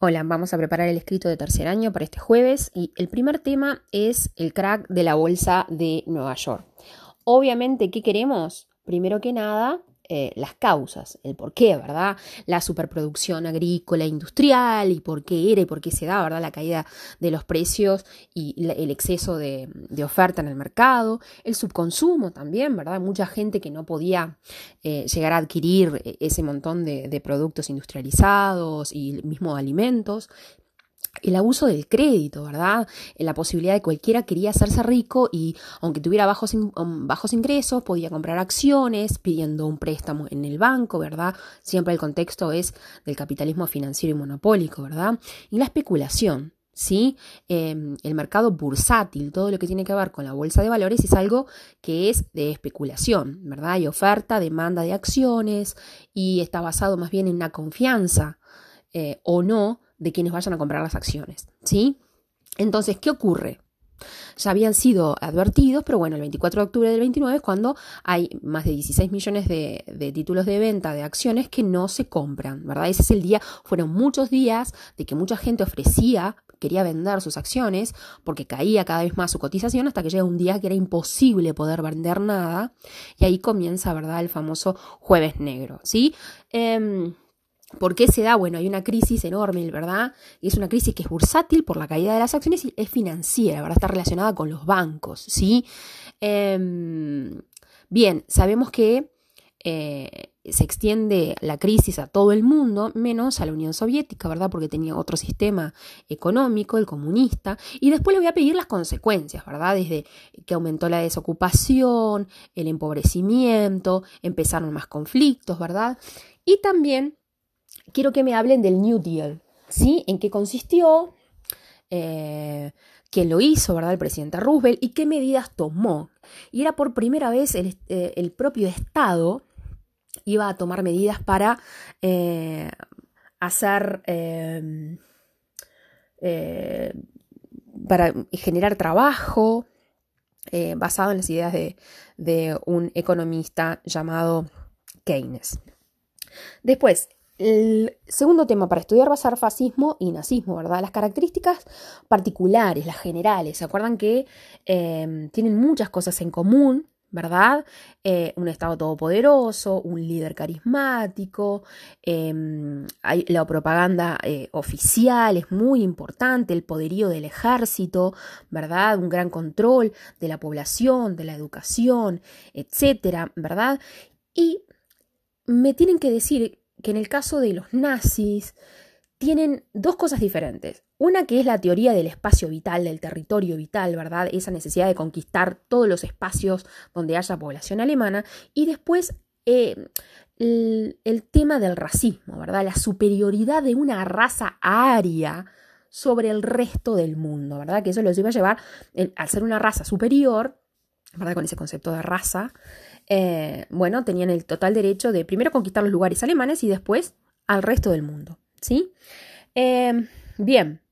Hola, vamos a preparar el escrito de tercer año para este jueves y el primer tema es el crack de la bolsa de Nueva York. Obviamente, ¿qué queremos? Primero que nada, eh, las causas, el por qué, ¿verdad? La superproducción agrícola industrial y por qué era y por qué se da, ¿verdad? La caída de los precios y el exceso de, oferta en el mercado, el subconsumo también, ¿verdad? Mucha gente que no podía eh, llegar a adquirir eh, ese montón de, de productos industrializados y mismo alimentos el abuso del crédito, ¿verdad? La posibilidad de cualquiera quería hacerse rico y aunque tuviera bajos, um, bajos ingresos, podía comprar acciones pidiendo un préstamo en el banco, ¿verdad? Siempre el contexto es del capitalismo financiero y monopólico, ¿verdad? Y la especulación, ¿sí? Em, el mercado bursátil, todo lo que tiene que ver con la bolsa de valores es algo que es de especulación, ¿verdad? Hay oferta, demanda de acciones y está basado más bien en una confianza eh, o no de quienes vayan a comprar las acciones, ¿sí? Entonces, ¿qué ocurre? Ya habían sido advertidos, pero bueno, el 24 de octubre del 29 es cuando hay más de 16 millones de, títulos de venta de acciones que no se compran, ¿verdad? Ese es el día, fueron muchos días de que mucha gente ofrecía, quería vender sus acciones porque caía cada vez más su cotización hasta que llega un día que era imposible poder vender nada y ahí comienza, ¿verdad? El famoso jueves negro, ¿sí? Eh, ¿Por qué se da? Bueno, hay una crisis enorme, ¿verdad? Y es una crisis que es bursátil por la caída de las acciones y es financiera, ¿verdad? Está relacionada con los bancos, ¿sí? Em, bien, sabemos que eh, se extiende la crisis a todo el mundo, menos a la Unión Soviética, ¿verdad? Porque tenía otro sistema económico, el comunista. Y después le voy a pedir las consecuencias, ¿verdad? Desde que aumentó la desocupación, el empobrecimiento, empezaron más conflictos, ¿verdad? Y también quiero que me hablen del New Deal, ¿sí? ¿En qué consistió? Eh, ¿Quién lo hizo, verdad? El presidente Roosevelt y qué medidas tomó. Y era por primera vez el, eh, propio Estado iba a tomar medidas para eh, hacer, para generar trabajo basado en las ideas de, de un economista llamado Keynes. Después, el segundo tema para estudiar va a ser fascismo y nazismo, ¿verdad? Las características particulares, las generales. ¿Se acuerdan que em, tienen muchas cosas en común, ¿verdad? Eh, un Estado todopoderoso, un líder carismático, em, la propaganda eh, oficial es muy importante, el poderío del ejército, ¿verdad? Un gran control de la población, de la educación, etcétera, ¿verdad? Y me tienen que decir que en el caso de los nazis tienen dos cosas diferentes. Una que es la teoría del espacio vital, del territorio vital, ¿verdad? Esa necesidad de conquistar todos los espacios donde haya población alemana. Y después eh, el, tema del racismo, ¿verdad? La superioridad de una raza aria sobre el resto del mundo, ¿verdad? Que eso los iba a llevar, al ser una raza superior, ¿verdad? Con ese concepto de raza, eh, bueno, tenían el total derecho de primero conquistar los lugares alemanes y después al resto del mundo, ¿sí? Eh, bien,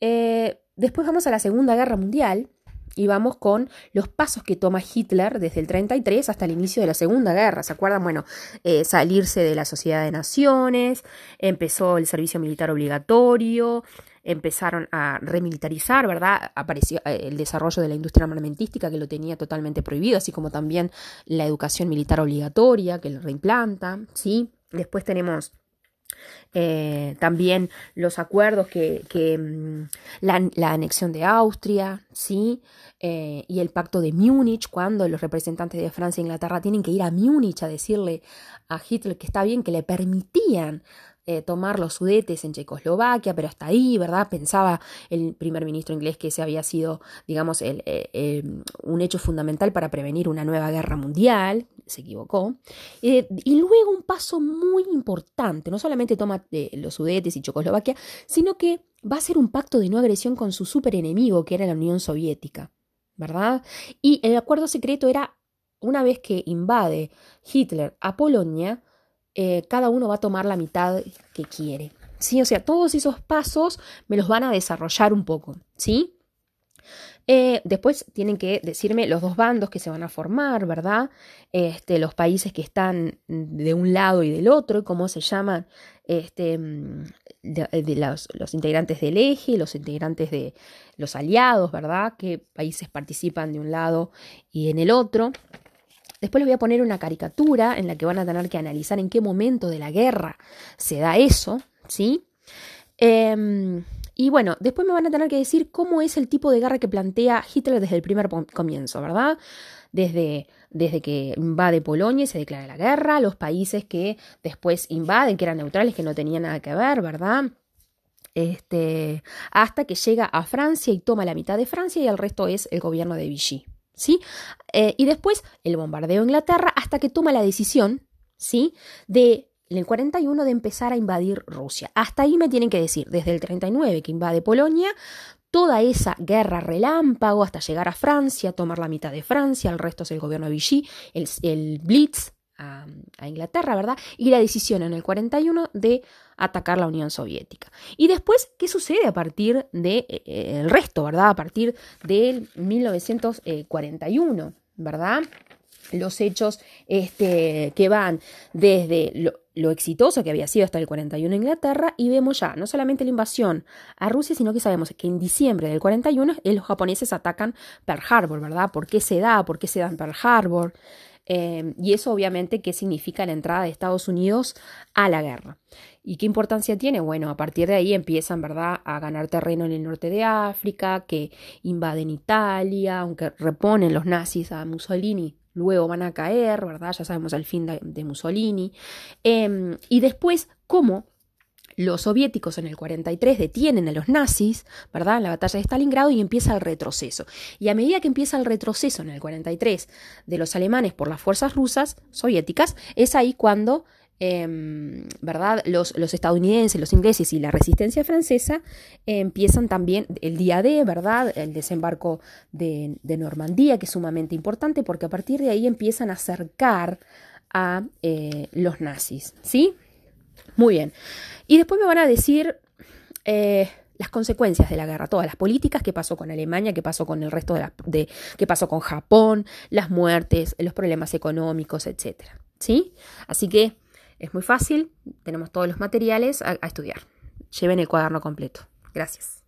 eh, después vamos a la Segunda Guerra Mundial y vamos con los pasos que toma Hitler desde el 33 hasta el inicio de la Segunda Guerra. ¿Se acuerdan? Bueno, salirse de la Sociedad de Naciones, empezó el servicio militar obligatorio, empezaron a remilitarizar, ¿verdad? Apareció eh, el desarrollo de la industria armamentística que lo tenía totalmente prohibido, así como también la educación militar obligatoria que lo reimplanta, ¿sí? Después tenemos eh, también los acuerdos que, mm, la, anexión de Austria, ¿sí? Eh, y el pacto de Múnich, cuando los representantes de Francia e Inglaterra tienen que ir a Múnich a decirle a Hitler que está bien, que le permitían eh, tomar los sudetes en Checoslovaquia, pero hasta ahí, ¿verdad? Pensaba el primer ministro inglés que ese había sido, digamos, el, un hecho fundamental para prevenir una nueva guerra mundial, se equivocó. Eh, y luego un paso muy importante, no solamente toma eh, los sudetes y Checoslovaquia, sino que va a ser un pacto de no agresión con su superenemigo, que era la Unión Soviética, ¿verdad? Y el acuerdo secreto era, una vez que invade Hitler a Polonia, eh, cada uno va a tomar la mitad que quiere. ¿sí? O sea, todos esos pasos me los van a desarrollar un poco, ¿sí? Eh, después tienen que decirme los dos bandos que se van a formar, ¿verdad? Este, los países que están de un lado y del otro, cómo se llaman este, mm, de, los, los, integrantes del eje, los integrantes de los aliados, ¿verdad? Qué países participan de un lado y en el otro. Después les voy a poner una caricatura en la que van a tener que analizar en qué momento de la guerra se da eso, ¿sí? Em, y bueno, después me van a tener que decir cómo es el tipo de guerra que plantea Hitler desde el primer comienzo, ¿verdad? Desde, desde que invade Polonia y se declara la guerra, los países que después invaden, que eran neutrales, que no tenían nada que ver, ¿verdad? Este, hasta que llega a Francia y toma la mitad de Francia y el resto es el gobierno de Vichy, ¿sí? Eh, y después el bombardeo a Inglaterra hasta que toma la decisión, ¿sí? De en el 41 de empezar a invadir Rusia. Hasta ahí me tienen que decir, desde el 39 que invade Polonia, toda esa guerra relámpago hasta llegar a Francia, tomar la mitad de Francia, el resto es el gobierno de Vichy, el, Blitz a, Inglaterra, ¿verdad? Y la decisión en el 41 de atacar la Unión Soviética. Y después, ¿qué sucede a partir del de, eh, el resto, ¿verdad? A partir del 1941, ¿verdad? Los hechos este, que van desde lo, exitoso que había sido hasta el 41 en Inglaterra y vemos ya no solamente la invasión a Rusia, sino que sabemos que en diciembre del 41 eh, los japoneses atacan Pearl Harbor, ¿verdad? ¿Por qué se da? ¿Por qué se da en Pearl Harbor? Eh, y eso obviamente qué significa la entrada de Estados Unidos a la guerra. ¿Y qué importancia tiene? Bueno, a partir de ahí empiezan, ¿verdad?, a ganar terreno en el norte de África, que invaden Italia, aunque reponen los nazis a Mussolini luego van a caer, ¿verdad? Ya sabemos el fin de, Mussolini. Em, y después, cómo los soviéticos en el 43 detienen a los nazis, ¿verdad? En la batalla de Stalingrado y empieza el retroceso. Y a medida que empieza el retroceso en el 43 de los alemanes por las fuerzas rusas soviéticas, es ahí cuando Em, ¿verdad? Los, estadounidenses, los ingleses y la resistencia francesa empiezan también el día D, ¿verdad? El desembarco de, Normandía, que es sumamente importante porque a partir de ahí empiezan a acercar a eh, los nazis, ¿sí? Muy bien. Y después me van a decir... Eh, las consecuencias de la guerra, todas las políticas, qué pasó con Alemania, qué pasó con el resto de, la, de qué pasó con Japón, las muertes, los problemas económicos, etcétera. ¿Sí? Así que es muy fácil, tenemos todos los materiales a, estudiar. Lleven el cuaderno completo. Gracias.